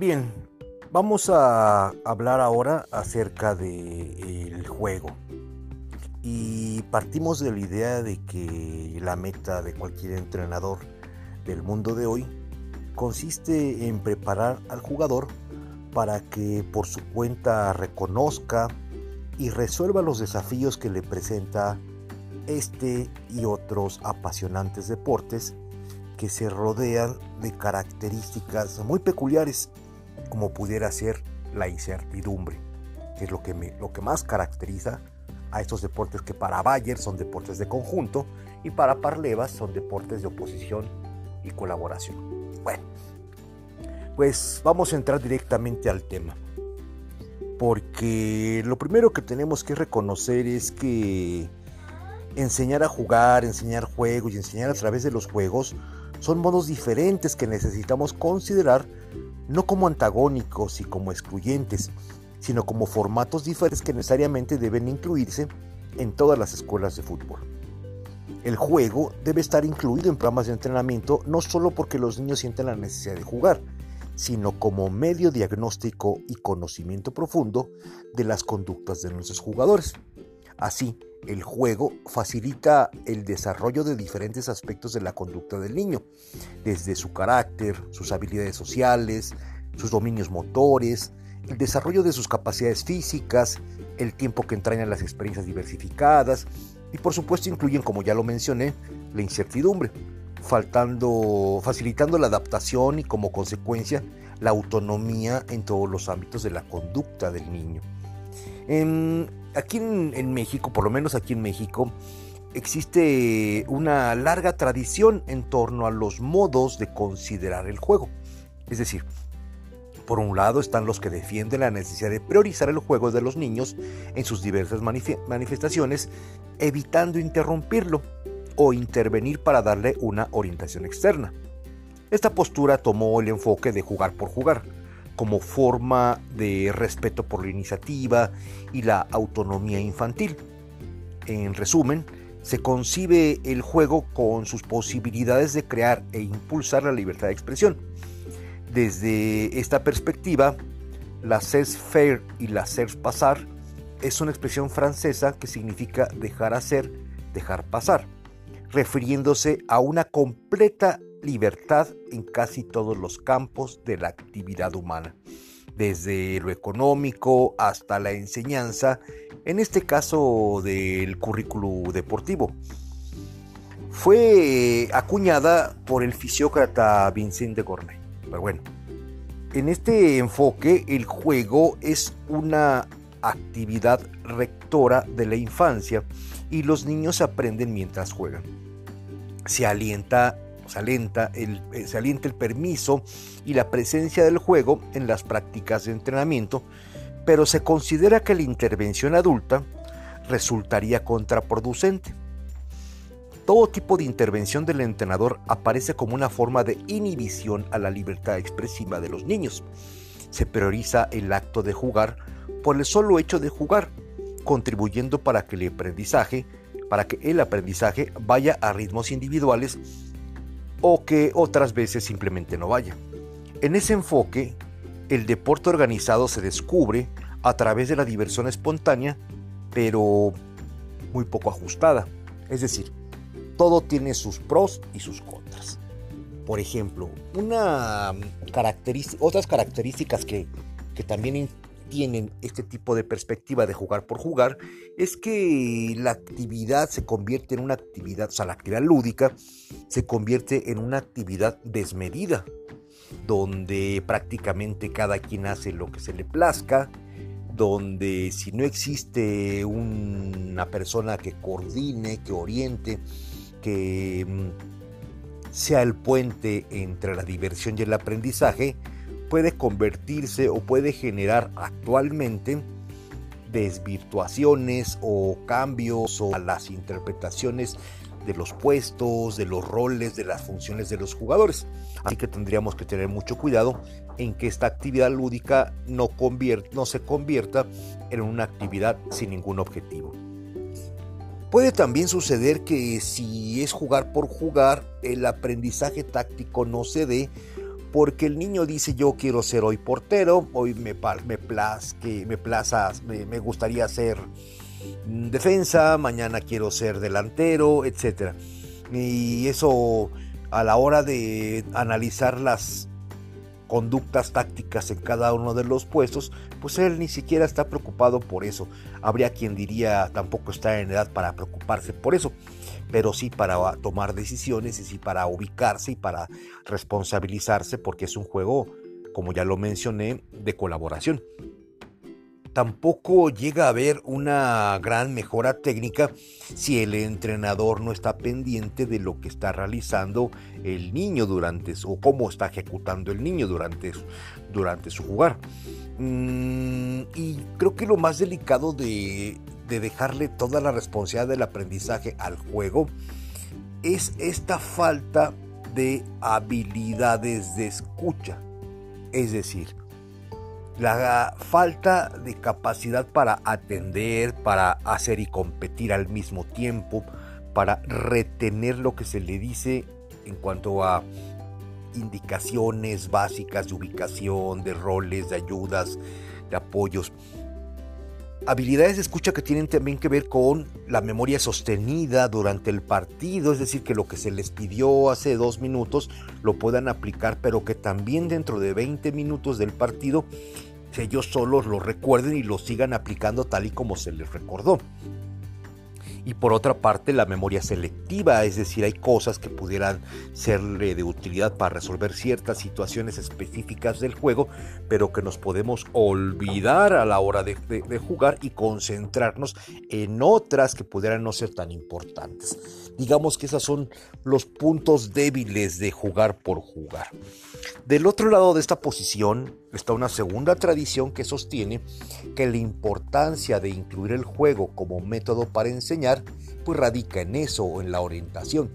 Bien, vamos a hablar ahora acerca del juego. Y partimos de la idea de que la meta de cualquier entrenador del mundo de hoy consiste en preparar al jugador para que por su cuenta reconozca y resuelva los desafíos que le presenta este y otros apasionantes deportes que se rodean de características muy peculiares como pudiera ser la incertidumbre, que es lo que, lo que más caracteriza a estos deportes que para Bayer son deportes de conjunto y para Parlevas son deportes de oposición y colaboración. Bueno, pues vamos a entrar directamente al tema. Porque lo primero que tenemos que reconocer es que enseñar a jugar, enseñar juegos y enseñar a través de los juegos son modos diferentes que necesitamos considerar no como antagónicos y como excluyentes, sino como formatos diferentes que necesariamente deben incluirse en todas las escuelas de fútbol. El juego debe estar incluido en programas de entrenamiento no solo porque los niños sienten la necesidad de jugar, sino como medio diagnóstico y conocimiento profundo de las conductas de nuestros jugadores. Así, el juego facilita el desarrollo de diferentes aspectos de la conducta del niño, desde su carácter, sus habilidades sociales, sus dominios motores, el desarrollo de sus capacidades físicas, el tiempo que entrañan las experiencias diversificadas y por supuesto incluyen, como ya lo mencioné, la incertidumbre, faltando, facilitando la adaptación y como consecuencia la autonomía en todos los ámbitos de la conducta del niño. Aquí en México, por lo menos aquí en México, existe una larga tradición en torno a los modos de considerar el juego. Es decir, por un lado están los que defienden la necesidad de priorizar el juego de los niños en sus diversas manifestaciones, evitando interrumpirlo o intervenir para darle una orientación externa. Esta postura tomó el enfoque de jugar por jugar, como forma de respeto por la iniciativa y la autonomía infantil. En resumen, se concibe el juego con sus posibilidades de crear e impulsar la libertad de expresión desde esta perspectiva, la cesse-faire y la faire-pasar es una expresión francesa que significa dejar hacer, dejar pasar, refiriéndose a una completa libertad en casi todos los campos de la actividad humana, desde lo económico hasta la enseñanza, en este caso del currículo deportivo. Fue acuñada por el fisiócrata Vincent de Gournay. Pero bueno, en este enfoque el juego es una actividad rectora de la infancia y los niños aprenden mientras juegan. Se alienta, se el, eh, se alienta el permiso y la presencia del juego en las prácticas de entrenamiento, pero se considera que la intervención adulta resultaría contraproducente todo tipo de intervención del entrenador aparece como una forma de inhibición a la libertad expresiva de los niños. Se prioriza el acto de jugar por el solo hecho de jugar, contribuyendo para que el aprendizaje, para que el aprendizaje vaya a ritmos individuales o que otras veces simplemente no vaya. En ese enfoque, el deporte organizado se descubre a través de la diversión espontánea, pero muy poco ajustada. Es decir, todo tiene sus pros y sus contras. Por ejemplo, una otras características que, que también tienen este tipo de perspectiva de jugar por jugar es que la actividad se convierte en una actividad, o sea, la actividad lúdica se convierte en una actividad desmedida, donde prácticamente cada quien hace lo que se le plazca, donde si no existe una persona que coordine, que oriente, que mm, sea el puente entre la diversión y el aprendizaje, puede convertirse o puede generar actualmente desvirtuaciones o cambios o las interpretaciones de los puestos, de los roles, de las funciones de los jugadores. Así que tendríamos que tener mucho cuidado en que esta actividad lúdica no, no se convierta en una actividad sin ningún objetivo. Puede también suceder que si es jugar por jugar, el aprendizaje táctico no se dé porque el niño dice yo quiero ser hoy portero, hoy me, me, me, plaza, me, me gustaría ser defensa, mañana quiero ser delantero, etc. Y eso a la hora de analizar las conductas tácticas en cada uno de los puestos, pues él ni siquiera está preocupado por eso. Habría quien diría tampoco está en edad para preocuparse por eso, pero sí para tomar decisiones y sí para ubicarse y para responsabilizarse porque es un juego, como ya lo mencioné, de colaboración tampoco llega a haber una gran mejora técnica si el entrenador no está pendiente de lo que está realizando el niño durante o cómo está ejecutando el niño durante, durante su jugar. Mm, y creo que lo más delicado de, de dejarle toda la responsabilidad del aprendizaje al juego es esta falta de habilidades de escucha. Es decir, la falta de capacidad para atender, para hacer y competir al mismo tiempo, para retener lo que se le dice en cuanto a indicaciones básicas de ubicación, de roles, de ayudas, de apoyos. Habilidades de escucha que tienen también que ver con la memoria sostenida durante el partido, es decir, que lo que se les pidió hace dos minutos lo puedan aplicar, pero que también dentro de 20 minutos del partido ellos solos lo recuerden y lo sigan aplicando tal y como se les recordó. Y por otra parte, la memoria selectiva, es decir, hay cosas que pudieran serle de utilidad para resolver ciertas situaciones específicas del juego, pero que nos podemos olvidar a la hora de, de jugar y concentrarnos en otras que pudieran no ser tan importantes. Digamos que esos son los puntos débiles de jugar por jugar. Del otro lado de esta posición está una segunda tradición que sostiene que la importancia de incluir el juego como método para enseñar pues radica en eso o en la orientación.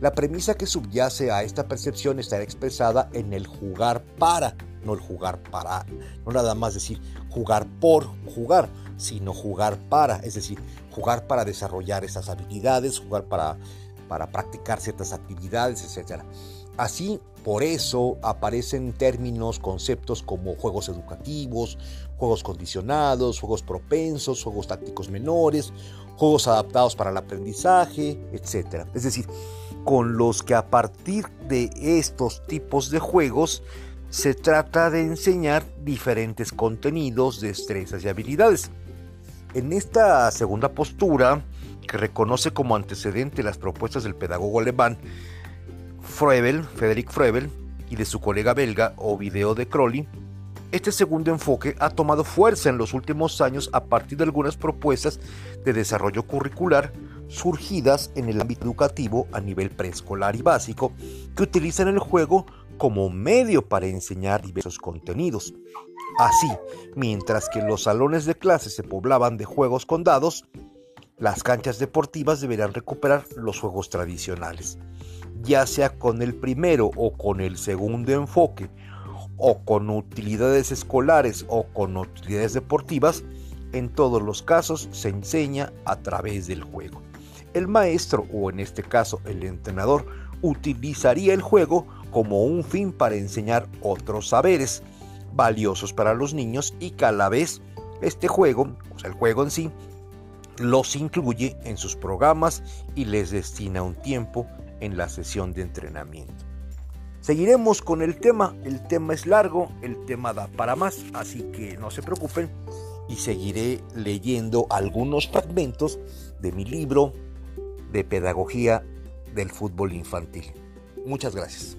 La premisa que subyace a esta percepción está expresada en el jugar para, no el jugar para, no nada más decir jugar por jugar, sino jugar para, es decir, jugar para desarrollar esas habilidades, jugar para, para practicar ciertas actividades, etc. Así, por eso aparecen términos, conceptos como juegos educativos, juegos condicionados, juegos propensos, juegos tácticos menores, juegos adaptados para el aprendizaje, etc. Es decir, con los que a partir de estos tipos de juegos se trata de enseñar diferentes contenidos, destrezas y habilidades. En esta segunda postura, que reconoce como antecedente las propuestas del pedagogo alemán, Froebel, Frederick Froebel, y de su colega belga Ovidio de Crowley, este segundo enfoque ha tomado fuerza en los últimos años a partir de algunas propuestas de desarrollo curricular surgidas en el ámbito educativo a nivel preescolar y básico que utilizan el juego como medio para enseñar diversos contenidos. Así, mientras que los salones de clase se poblaban de juegos con dados, las canchas deportivas deberán recuperar los juegos tradicionales ya sea con el primero o con el segundo enfoque, o con utilidades escolares o con utilidades deportivas, en todos los casos se enseña a través del juego. El maestro, o en este caso el entrenador, utilizaría el juego como un fin para enseñar otros saberes valiosos para los niños y que a la vez este juego, o sea el juego en sí, los incluye en sus programas y les destina un tiempo en la sesión de entrenamiento. Seguiremos con el tema, el tema es largo, el tema da para más, así que no se preocupen y seguiré leyendo algunos fragmentos de mi libro de pedagogía del fútbol infantil. Muchas gracias.